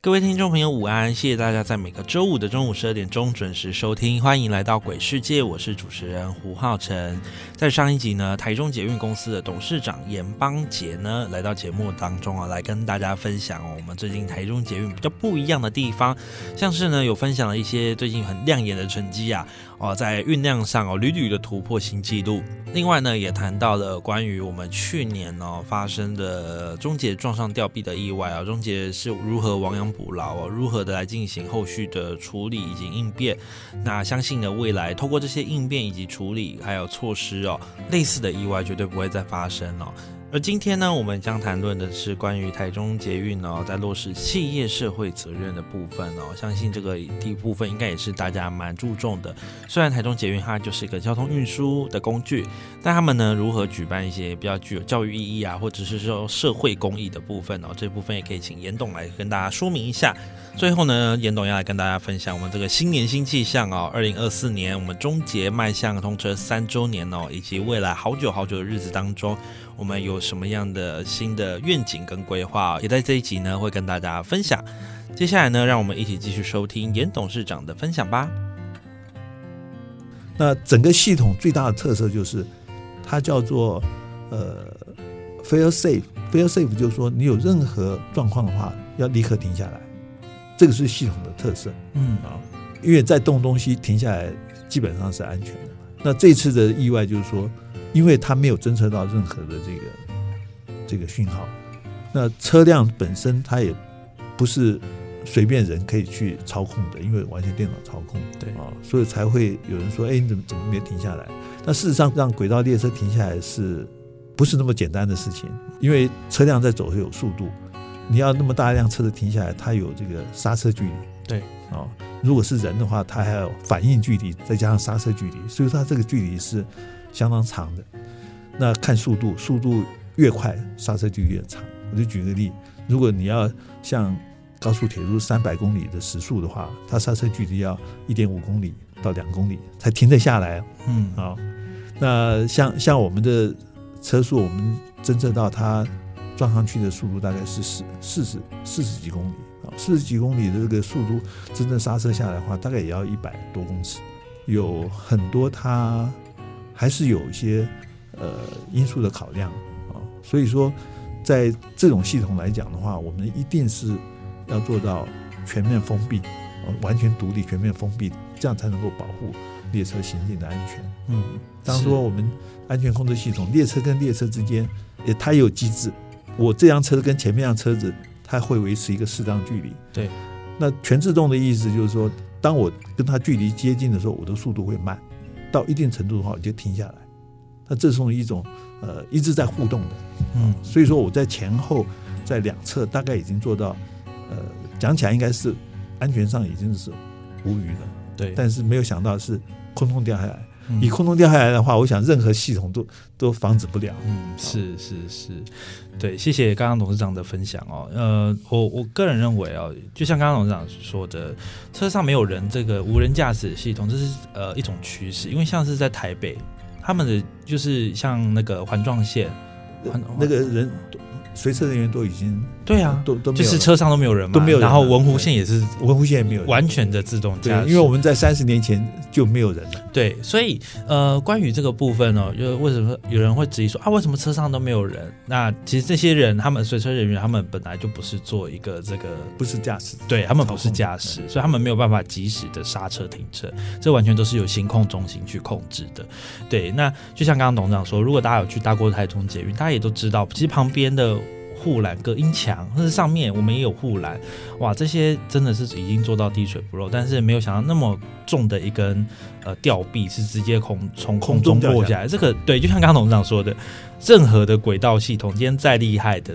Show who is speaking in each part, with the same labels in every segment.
Speaker 1: 各位听众朋友，午安！谢谢大家在每个周五的中午十二点钟准时收听，欢迎来到鬼世界，我是主持人胡浩辰。在上一集呢，台中捷运公司的董事长严邦杰呢，来到节目当中啊，来跟大家分享，我们最近台中捷运比较不一样的地方，像是呢有分享了一些最近很亮眼的成绩啊，哦，在运量上哦屡屡的突破新纪录。另外呢，也谈到了关于我们去年哦发生的中捷撞上吊臂的意外啊，中捷是如何亡羊补牢哦，如何的来进行后续的处理以及应变。那相信呢，未来透过这些应变以及处理还有措施哦，类似的意外绝对不会再发生哦。而今天呢，我们将谈论的是关于台中捷运哦，在落实企业社会责任的部分哦。相信这个第一部分应该也是大家蛮注重的。虽然台中捷运它就是一个交通运输的工具，但他们呢如何举办一些比较具有教育意义啊，或者是说社会公益的部分哦，这部分也可以请严董来跟大家说明一下。最后呢，严董要来跟大家分享我们这个新年新气象哦，二零二四年我们中捷迈向通车三周年哦，以及未来好久好久的日子当中。我们有什么样的新的愿景跟规划，也在这一集呢会跟大家分享。接下来呢，让我们一起继续收听严董事长的分享吧。
Speaker 2: 那整个系统最大的特色就是，它叫做呃 fail safe fail safe，就是说你有任何状况的话，要立刻停下来，这个是系统的特色。嗯啊，因为在动东西停下来基本上是安全的。那这次的意外就是说。因为它没有侦测到任何的这个这个讯号，那车辆本身它也不是随便人可以去操控的，因为完全电脑操控，
Speaker 1: 对
Speaker 2: 啊，所以才会有人说：“哎，你怎么怎么没停下来？”那事实上，让轨道列车停下来是不是那么简单的事情？因为车辆在走是有速度，你要那么大一辆车子停下来，它有这个刹车距离，
Speaker 1: 对
Speaker 2: 啊，如果是人的话，它还有反应距离，再加上刹车距离，所以它这个距离是。相当长的，那看速度，速度越快，刹车就越长。我就举个例，如果你要像高速铁路三百公里的时速的话，它刹车距离要一点五公里到两公里才停得下来。嗯，好，那像像我们的车速，我们侦测到它撞上去的速度大概是四四十四十几公里啊，四十几公里的这个速度，真正刹车下来的话，大概也要一百多公尺。有很多它。还是有一些呃因素的考量啊，所以说在这种系统来讲的话，我们一定是要做到全面封闭，完全独立、全面封闭，这样才能够保护列车行进的安全。嗯，当说我们安全控制系统，列车跟列车之间也它也有机制，我这辆车跟前面辆车子它会维持一个适当距离。
Speaker 1: 对，
Speaker 2: 那全自动的意思就是说，当我跟它距离接近的时候，我的速度会慢。到一定程度的话，我就停下来。那这是一种呃一直在互动的，嗯，所以说我在前后在两侧大概已经做到，呃，讲起来应该是安全上已经是无虞了，
Speaker 1: 对。
Speaker 2: 但是没有想到是空中掉下来。以空中掉下来的话，我想任何系统都都防止不了。
Speaker 1: 嗯，是是是，对，谢谢刚刚董事长的分享哦。呃，我我个人认为哦，就像刚刚董事长说的，车上没有人，这个无人驾驶系统，这是呃一种趋势。因为像是在台北，他们的就是像那个环状线，
Speaker 2: 那个人随车人员都已经
Speaker 1: 对啊，
Speaker 2: 都都
Speaker 1: 就是车上都没有人嘛，
Speaker 2: 都没有人
Speaker 1: 然后文湖线也是
Speaker 2: 文湖线也没有人
Speaker 1: 完全的自动驾，驶，
Speaker 2: 因为我们在三十年前就没有人了。
Speaker 1: 对，所以呃，关于这个部分呢，就为什么有人会质疑说啊，为什么车上都没有人？那其实这些人，他们随车人员，他们本来就不是做一个这个，
Speaker 2: 不是驾驶，
Speaker 1: 对他们不是驾驶，所以他们没有办法及时的刹车停车，这完全都是由行控中心去控制的。对，那就像刚刚董事长说，如果大家有去搭过台中捷运，大家也都知道，其实旁边的。护栏、隔音墙，或者上面我们也有护栏，哇，这些真的是已经做到滴水不漏，但是没有想到那么重的一根呃吊臂是直接空从空中落下来。这个对，就像刚刚董事长说的，任何的轨道系统，今天再厉害的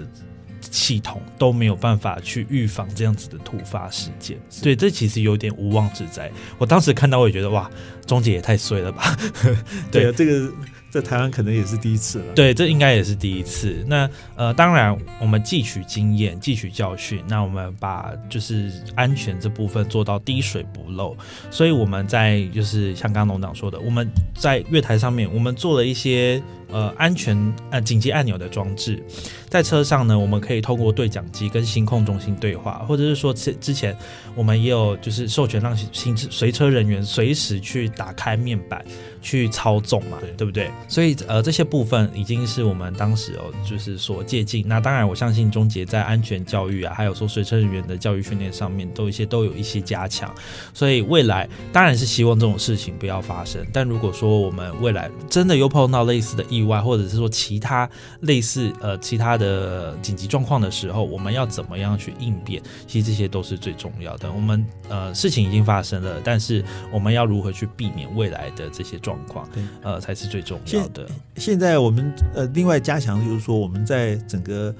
Speaker 1: 系统都没有办法去预防这样子的突发事件。对，这其实有点无妄之灾。我当时看到，我也觉得哇，钟姐也太衰了吧。
Speaker 2: 对啊，这个在台湾可能也是第一次了。
Speaker 1: 对，这应该也是第一次。那呃，当然我们汲取经验，汲取教训，那我们把就是安全这部分做到滴水不漏。所以我们在就是像刚刚农长说的，我们在月台上面，我们做了一些呃安全呃紧急按钮的装置，在车上呢，我们可以透过对讲机跟星控中心对话，或者是说之之前我们也有就是授权让行随车人员随时去打开面板去操纵嘛，
Speaker 2: 对
Speaker 1: 对不对？所以呃这些部分已经是我们当时哦就是所借鉴。那当然我相信钟杰在安全教育啊，还有说随车人员的教育训练上面都一些都有一些加强。所以未来当然是希望这种事情不要发生。但如果说我们未来真的又碰到类似的意外，或者是说其他类似呃其他的紧急状况的时候，我们要怎么样去应变？其实这些都是最重要的。我们呃事情已经发生了，但是我们要如何去避免未来的这些状况
Speaker 2: 对，
Speaker 1: 呃才是最重要的。
Speaker 2: 现在我们呃另外加强就是说我们在整个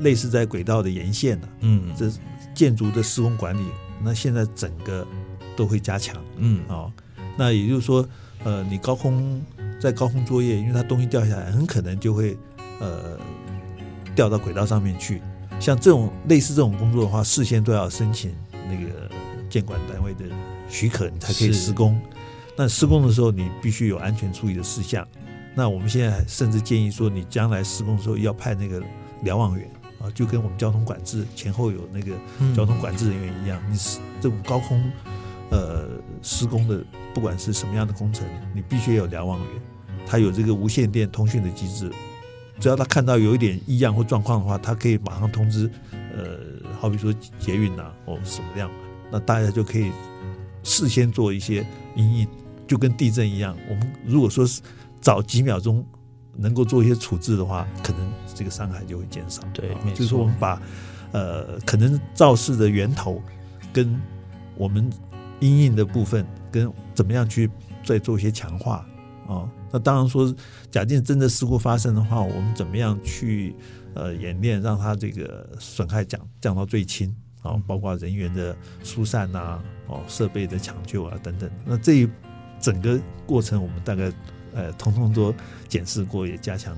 Speaker 2: 类似在轨道的沿线呢、
Speaker 1: 嗯
Speaker 2: 这建筑的施工管理，那现在整个都会加强
Speaker 1: 嗯
Speaker 2: 哦。那也就是说，呃，你高空在高空作业，因为它东西掉下来，很可能就会呃掉到轨道上面去。像这种类似这种工作的话，事先都要申请那个监管单位的许可，你才可以施工。那施工的时候，你必须有安全注意的事项。那我们现在甚至建议说，你将来施工的时候要派那个瞭望员啊，就跟我们交通管制前后有那个
Speaker 1: 嗯
Speaker 2: 交通管制人员一样，你是这种高空呃施工的，不管是什么样的工程，你必须有瞭望员，他有这个无线电通讯的机制，只要他看到有一点异样或状况的话，他可以马上通知，呃，好比说捷运呐、哦什么样，那大家就可以事先做一些阴影，就跟地震一样，我们如果说是早几秒钟能够做一些处置的话，可能这个伤害就会减少。
Speaker 1: 对
Speaker 2: 就是说我们把呃可能肇事的源头跟我们阴影的部分跟怎么样去再做一些强化啊。那当然说，假定真的事故发生的话，我们怎么样去呃演练，让它这个损害降降到最轻啊，包括人员的疏散呐、哦设备的抢救啊等等。那这一整个过程，我们大概呃通通都检视过，也加强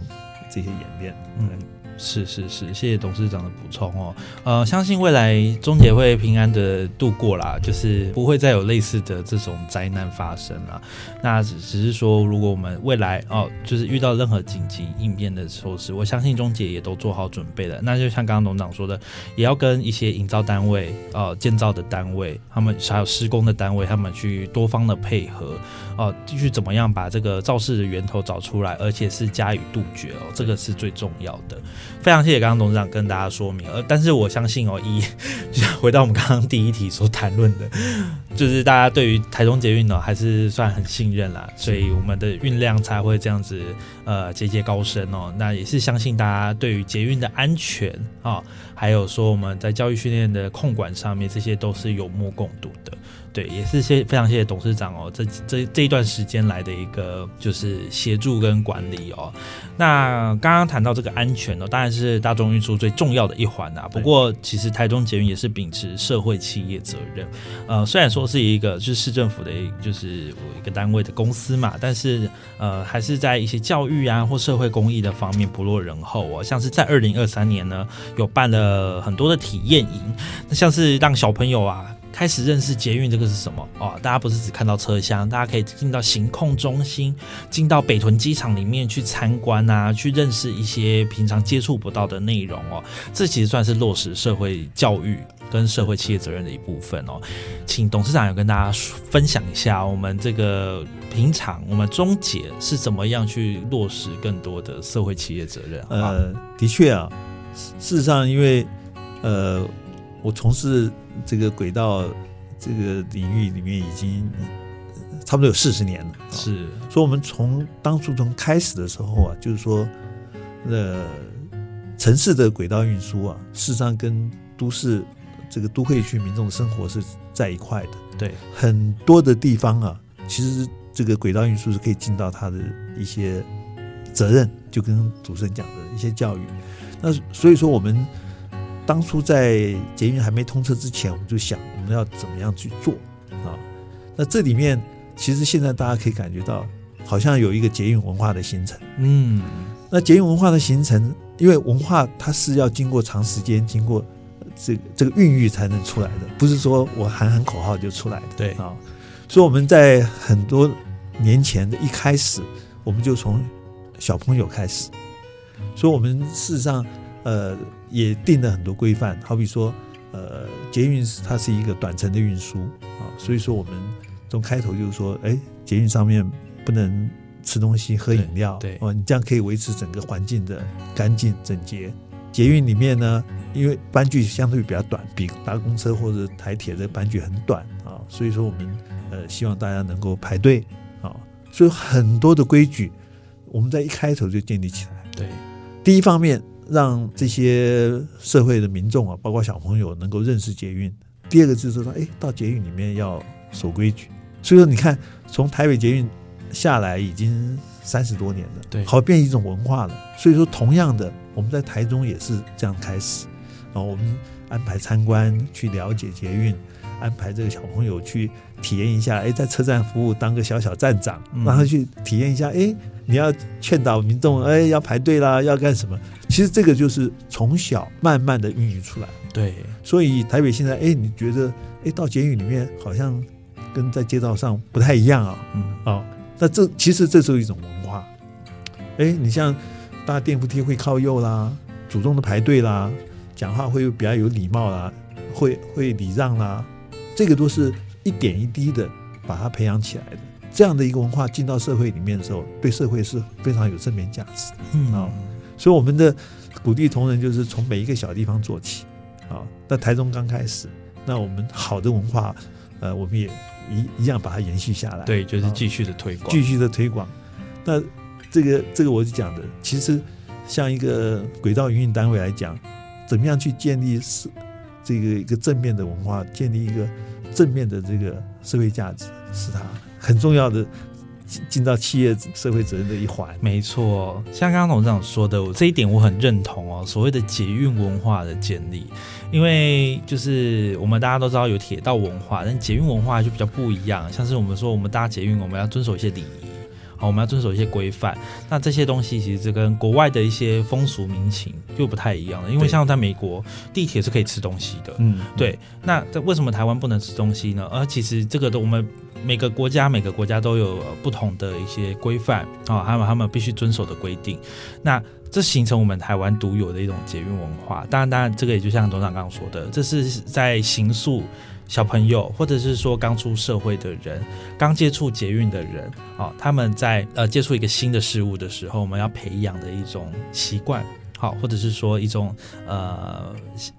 Speaker 2: 这些演练。
Speaker 1: 嗯，是是是，谢谢董事长的补充哦。呃，相信未来中姐会平安的度过啦，就是不会再有类似的这种灾难发生啦。那只只是说，如果我们未来哦，就是遇到任何紧急应变的措施，我相信中姐也都做好准备了。那就像刚刚董事长说的，也要跟一些营造单位、呃建造的单位，他们还有施工的单位，他们去多方的配合。哦，继续怎么样把这个肇事的源头找出来，而且是加以杜绝哦，这个是最重要的。非常谢谢刚刚董事长跟大家说明，呃，但是我相信哦，一就回到我们刚刚第一题所谈论的，就是大家对于台中捷运呢还是算很信任啦，所以我们的运量才会这样子呃节节高升哦。那也是相信大家对于捷运的安全啊、哦，还有说我们在教育训练的控管上面，这些都是有目共睹的。对，也是谢非常谢谢董事长哦，这这这一段时间来的一个就是协助跟管理哦。那刚刚谈到这个安全哦，当然是大众运输最重要的一环啊。不过其实台中捷运也是秉持社会企业责任，呃，虽然说是一个就是市政府的就是一个单位的公司嘛，但是呃还是在一些教育啊或社会公益的方面不落人后哦。像是在二零二三年呢，有办了很多的体验营，那像是让小朋友啊。开始认识捷运这个是什么哦。大家不是只看到车厢，大家可以进到行控中心，进到北屯机场里面去参观啊，去认识一些平常接触不到的内容哦。这其实算是落实社会教育跟社会企业责任的一部分哦。请董事长有跟大家分享一下，我们这个平常我们中捷是怎么样去落实更多的社会企业责任？
Speaker 2: 呃，的确啊，事实上，因为呃，我从事这个轨道这个领域里面已经差不多有四十年了，
Speaker 1: 是，
Speaker 2: 所以我们从当初从开始的时候啊，就是说，呃，城市的轨道运输啊，事实上跟都市这个都会区民众的生活是在一块的。
Speaker 1: 对，
Speaker 2: 很多的地方啊，其实这个轨道运输是可以尽到它的一些责任，就跟主持人讲的一些教育。那所以说，我们当初在捷运还没通车之前，我们就想我们要怎么样去做啊？那这里面其实现在大家可以感觉到，好像有一个捷运文化的形成。
Speaker 1: 嗯，
Speaker 2: 那捷运文化的形成，因为文化它是要经过长时间、经过这这个孕育才能出来的，不是说我喊喊口号就出来的。
Speaker 1: 对
Speaker 2: 啊，所以我们在很多年前的一开始，我们就从小朋友开始，所以我们事实上呃也定了很多规范，好比说呃捷运是它是一个短程的运输啊，所以说我们从开头就是说，哎，捷运上面不能吃东西、喝饮料，
Speaker 1: 对对
Speaker 2: 哦，你这样可以维持整个环境的干净整洁。捷运里面呢，因为班距相对比较短，比搭公车或者台铁的班距很短啊，所以说我们呃希望大家能够排队啊，所以很多的规矩我们在一开头就建立起来。
Speaker 1: 对，
Speaker 2: 第一方面让这些社会的民众啊，包括小朋友能够认识捷运；第二个就是说，哎，到捷运里面要守规矩。所以说，你看从台北捷运下来已经三十多年了，
Speaker 1: 对
Speaker 2: 好变一种文化了。所以说，同样的，我们在台中也是这样开始啊，我们安排参观去了解捷运，安排这个小朋友去体验一下，哎，在车站服务当个小小站长，
Speaker 1: 嗯
Speaker 2: 让他去体验一下，哎，你要劝导民众，哎，要排队啦，要干什么？其实这个就是从小慢慢的孕育出来。
Speaker 1: 对，
Speaker 2: 所以台北现在，哎，你觉得，哎，到监狱里面好像跟在街道上不太一样啊，
Speaker 1: 嗯，
Speaker 2: 哦，那这其实这是一种文化。哎，你像搭电扶梯会靠右啦，主动的排队啦，讲话会比较有礼貌啦，会会礼让啦，这个都是一点一滴的把它培养起来的。这样的一个文化进到社会里面的时候，对社会是非常有正面价值的。
Speaker 1: 嗯
Speaker 2: 哦所以我们的鼓励同仁就是从每一个小地方做起啊。那台中刚开始，那我们好的文化，呃，我们也一一样把它延续下来，
Speaker 1: 对，就是继续的推广，
Speaker 2: 继续的推广。那这个这个我是讲的，其实像一个轨道营运单位来讲，怎么样去建立是这个一个正面的文化，建立一个正面的这个社会价值，是他很重要的尽尽到企业社会责任的一环。
Speaker 1: 没错，像刚刚董事长说的，这一点我很认同哦。所谓的捷运文化的建立，因为就是我们大家都知道有铁道文化，但捷运文化就比较不一样。像是我们说我们搭捷运，我们要遵守一些礼仪，好，我们要遵守一些规范。那这些东西其实跟国外的一些风俗民情就不太一样了。因为像在美国，地铁是可以吃东西的，
Speaker 2: 嗯，
Speaker 1: 对，那在为什么台湾不能吃东西呢？呃，其实这个的我们每个国家每个国家都有呃不同的一些规范啊，还有他们必须遵守的规定。那这形成我们台湾独有的一种捷运文化。当然，当然，这个也就像董事长刚刚说的，这是在行塑小朋友，或者是说刚出社会的人，刚接触捷运的人啊，他们在呃接触一个新的事物的时候，我们要培养的一种习惯。好，或者是说一种呃，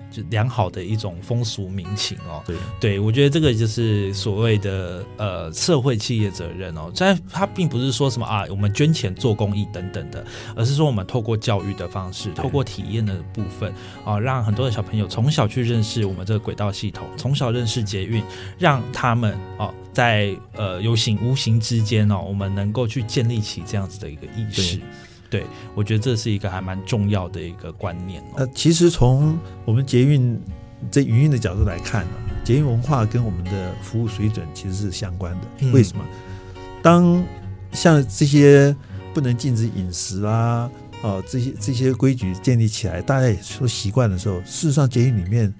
Speaker 1: 就良好的一种风俗民情哦。
Speaker 2: 对。
Speaker 1: 对，我觉得这个就是所谓的呃社会企业责任哦。但它并不是说什么啊，我们捐钱做公益等等的，而是说我们透过教育的方式，透过体验的部分啊，让很多的小朋友从小去认识我们这个轨道系统，从小认识捷运，让他们哦在呃有形无形之间哦，我们能够去建立起这样子的一个意识。对，我觉得这是一个还蛮重要的一个观念哦。
Speaker 2: 呃，其实从我们捷运这营运的角度来看呢、捷运文化跟我们的服务水准其实是相关的。
Speaker 1: 嗯
Speaker 2: 为什么？当像这些不能禁止饮食啊，哦，这些这些规矩建立起来，大家也说习惯的时候，事实上捷运里面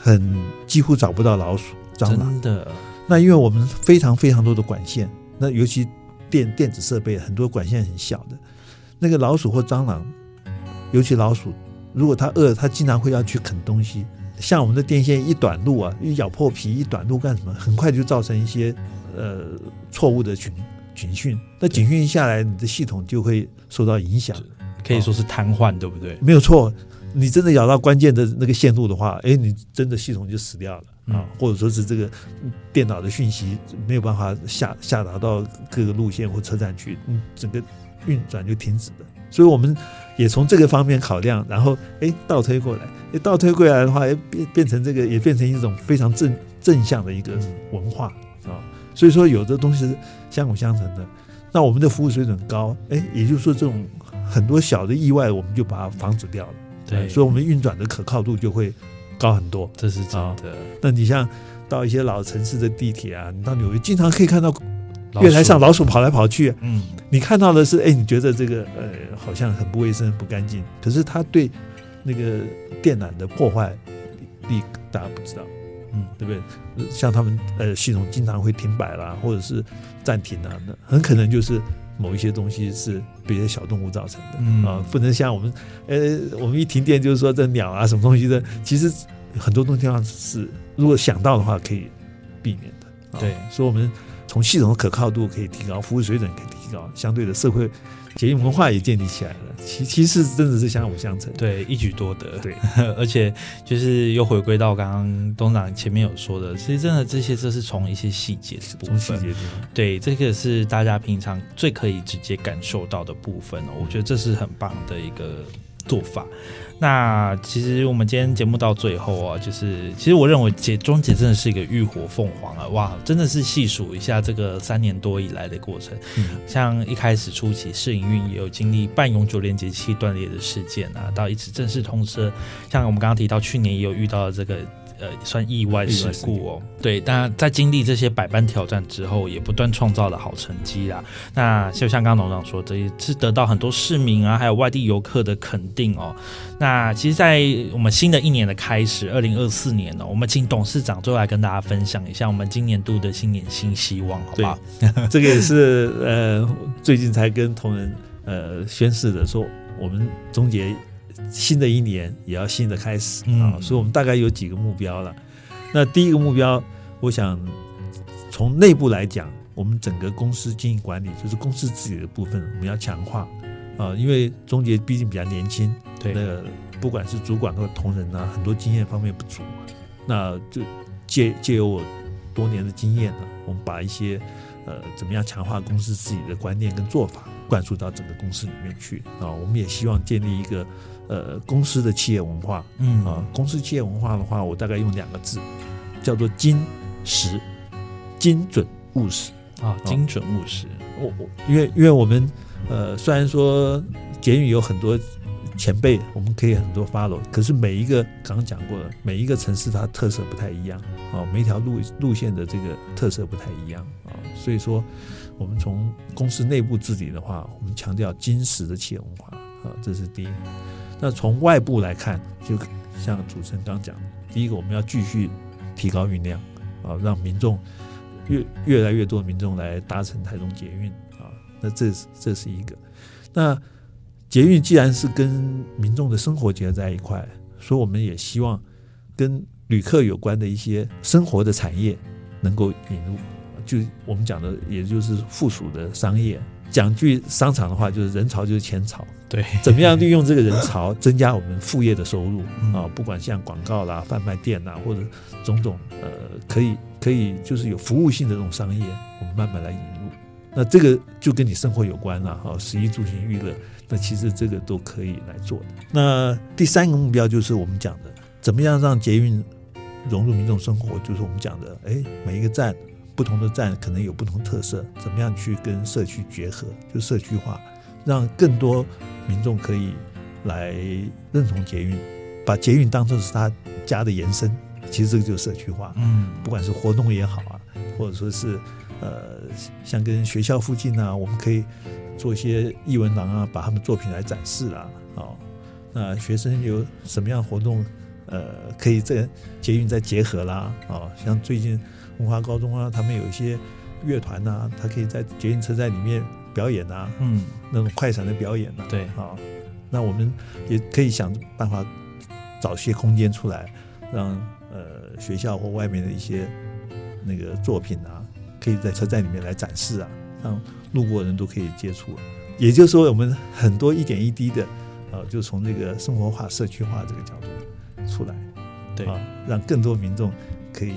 Speaker 2: 很几乎找不到老鼠。蟑螂。
Speaker 1: 真的，
Speaker 2: 那因为我们非常非常多的管线，那尤其电电子设备很多管线很小的，那个老鼠或蟑螂，尤其老鼠，如果它饿，它经常会要去啃东西。像我们的电线一短路啊，一咬破皮一短路干什么？很快就造成一些呃错误的警警讯。那警讯一下来，你的系统就会受到影响。
Speaker 1: 可以说是瘫痪，对不对？
Speaker 2: 没有错，你真的咬到关键的那个线路的话，哎，你真的系统就死掉了啊，或者说是这个电脑的讯息没有办法下下达到各个路线或车站去，嗯，整个运转就停止了。所以我们也从这个方面考量，然后哎倒推过来，哎倒推过来的话，哎变变成这个也变成一种非常正正向的一个文化啊。所以说有的东西是相辅相成的。那我们的服务水准高，哎，也就是说这种很多小的意外我们就把它防止掉了。
Speaker 1: 对，
Speaker 2: 所以我们运转的可靠度就会高很多。
Speaker 1: 这是真的。
Speaker 2: 那你像到一些老城市的地铁啊，你到纽约经常可以看到月台上老鼠跑来跑去。
Speaker 1: 嗯，
Speaker 2: 你看到的是，哎，你觉得这个呃好像很不卫生、不干净，可是它对那个电缆的破坏力大家不知道。嗯，对不对？像他们呃系统经常会停摆啦，或者是暂停啊，那很可能就是某一些东西是别的小动物造成的啊，不能像我们呃我们一停电就是说这鸟啊什么东西的，其实很多东西上是如果想到的话可以避免的。
Speaker 1: 对，
Speaker 2: 所以我们从系统的可靠度可以提高，服务水准可以提高，相对的社会。捷运文化也建立起来了，其其实真的是相辅相成，
Speaker 1: 对，一举多得，
Speaker 2: 对，
Speaker 1: 而且就是又回归到刚刚东长前面有说的，其实真的这些这是从一些细节的部分，
Speaker 2: 细节
Speaker 1: 对，这个是大家平常最可以直接感受到的部分哦，我觉得这是很棒的一个做法。那其实我们今天节目到最后啊，就是其实我认为姐钟姐真的是一个浴火凤凰啊，哇，真的是细数一下这个三年多以来的过程，像一开始初期试营运也有经历半永久连接器断裂的事件啊，到一直正式通车，像我们刚刚提到去年也有遇到这个。呃，算意外事故哦。对，但在经历这些百般挑战之后，也不断创造了好成绩啦。那就像刚刚董事长说，这也是得到很多市民啊，还有外地游客的肯定哦。那其实，在我们新的一年的开始，二零二四年呢，我们请董事长最后来跟大家分享一下我们今年度的新年新希望，好不好？
Speaker 2: 这个也是呃，最近才跟同仁呃宣誓的，说我们终结。新的一年也要新的开始啊，所以我们大概有几个目标了。那第一个目标，我想从内部来讲，我们整个公司经营管理，就是公司自己的部分，我们要强化啊，因为中杰毕竟比较年轻，
Speaker 1: 对，
Speaker 2: 那个不管是主管或同仁啊，很多经验方面不足，那就借借由我多年的经验呢，我们把一些呃怎么样强化公司自己的观念跟做法灌输到整个公司里面去啊，我们也希望建立一个。呃，公司的企业文化，
Speaker 1: 嗯
Speaker 2: 啊，公司企业文化的话，我大概用两个字，叫做精实、精准务实
Speaker 1: 啊，精准务实。
Speaker 2: 我我因为因为我们呃，虽然说简语有很多前辈，我们可以很多 follow，可是每一个刚刚讲过了，每一个城市它特色不太一样啊，每一条路路线的这个特色不太一样啊，所以说我们从公司内部治理的话，我们强调金石的企业文化啊，这是第一。那从外部来看，就像主持人刚讲，第一个我们要继续提高运量啊，让民众越越来越多的民众来搭乘台中捷运啊。那这是这是一个。那捷运既然是跟民众的生活结合在一块，所以我们也希望跟旅客有关的一些生活的产业能够引入，就我们讲的，也就是附属的商业。讲句商场的话，就是人潮就是钱潮。
Speaker 1: 对，
Speaker 2: 怎么样利用这个人潮增加我们副业的收入啊？不管像广告啦、贩卖店啦，或者种种呃，可以可以就是有服务性的这种商业，我们慢慢来引入。那这个就跟你生活有关了哈，食衣住行娱乐，那其实这个都可以来做的。那第三个目标就是我们讲的，怎么样让捷运融入民众生活？就是我们讲的，哎，每一个站。不同的站可能有不同特色，怎么样去跟社区结合？就社区化，让更多民众可以来认同捷运，把捷运当做是他家的延伸。其实这个就是社区化。
Speaker 1: 嗯，
Speaker 2: 不管是活动也好啊，或者说是呃，像跟学校附近啊，我们可以做一些艺文廊啊，把他们作品来展示啊。哦，那学生有什么样活动？呃，可以这个捷运再结合啦，哦，像最近文化高中啊，他们有一些乐团呐，他可以在捷运车站里面表演呐，
Speaker 1: 嗯，
Speaker 2: 那种快闪的表演呐，
Speaker 1: 对。
Speaker 2: 啊，那我们也可以想办法找些空间出来，让呃学校或外面的一些那个作品啊，可以在车站里面来展示啊，让路过的人都可以接触。也就是说，我们很多一点一滴的，呃，就从这个生活化、社区化这个角度出来，
Speaker 1: 对，
Speaker 2: 啊，让更多民众可以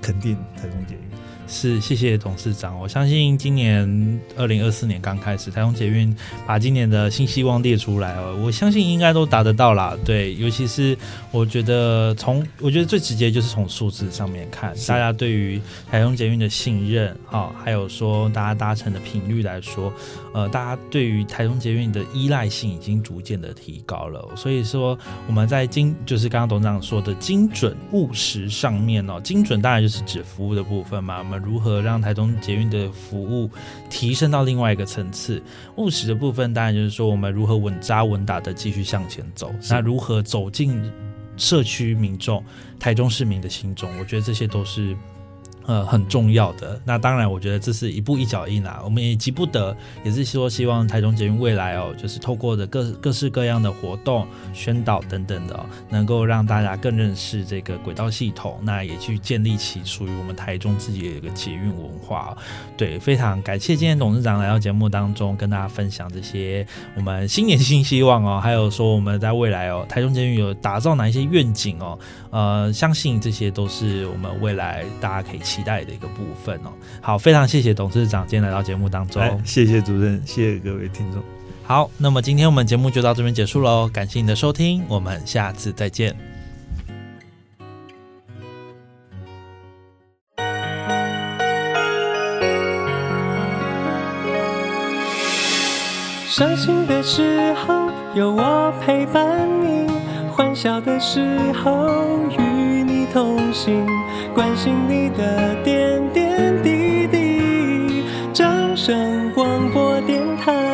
Speaker 2: 肯定台中捷运。
Speaker 1: 是，谢谢董事长。我相信今年二零二四年刚开始，台中捷运把今年的新希望列出来哦，我相信应该都达得到啦。对，尤其是我觉得从我觉得最直接就是从数字上面看，大家对于台中捷运的信任，啊，还有说大家搭乘的频率来说，呃，大家对于台中捷运的依赖性已经逐渐的提高了。所以说我们在精就是刚刚董事长说的精准务实上面哦，精准当然就是指服务的部分嘛，我们。如何让台中捷运的服务提升到另外一个层次？务实的部分当然就是说，我们如何稳扎稳打的继续向前走。那如何走进社区民众、台中市民的心中？我觉得这些都是。呃，很重要的。那当然，我觉得这是一步一脚印啊，我们也急不得，也是说希望台中捷运未来哦，就是透过的各各式各样的活动、宣导等等的，能够让大家更认识这个轨道系统，那也去建立起属于我们台中自己的一个捷运文化。对，非常感谢今天董事长来到节目当中，跟大家分享这些我们新年新希望哦，还有说我们在未来哦，台中捷运有打造哪一些愿景哦，呃，相信这些都是我们未来大家可以。期待的一个部分哦，好，非常谢谢董事长今天来到节目当中，
Speaker 2: 谢谢主任，谢谢各位听众。
Speaker 1: 好，那么今天我们节目就到这边结束喽，感谢你的收听，我们下次再见。
Speaker 3: 伤心的时候有我陪伴你，欢笑的时候与你同行。关心你的点点滴滴，掌声广播电台。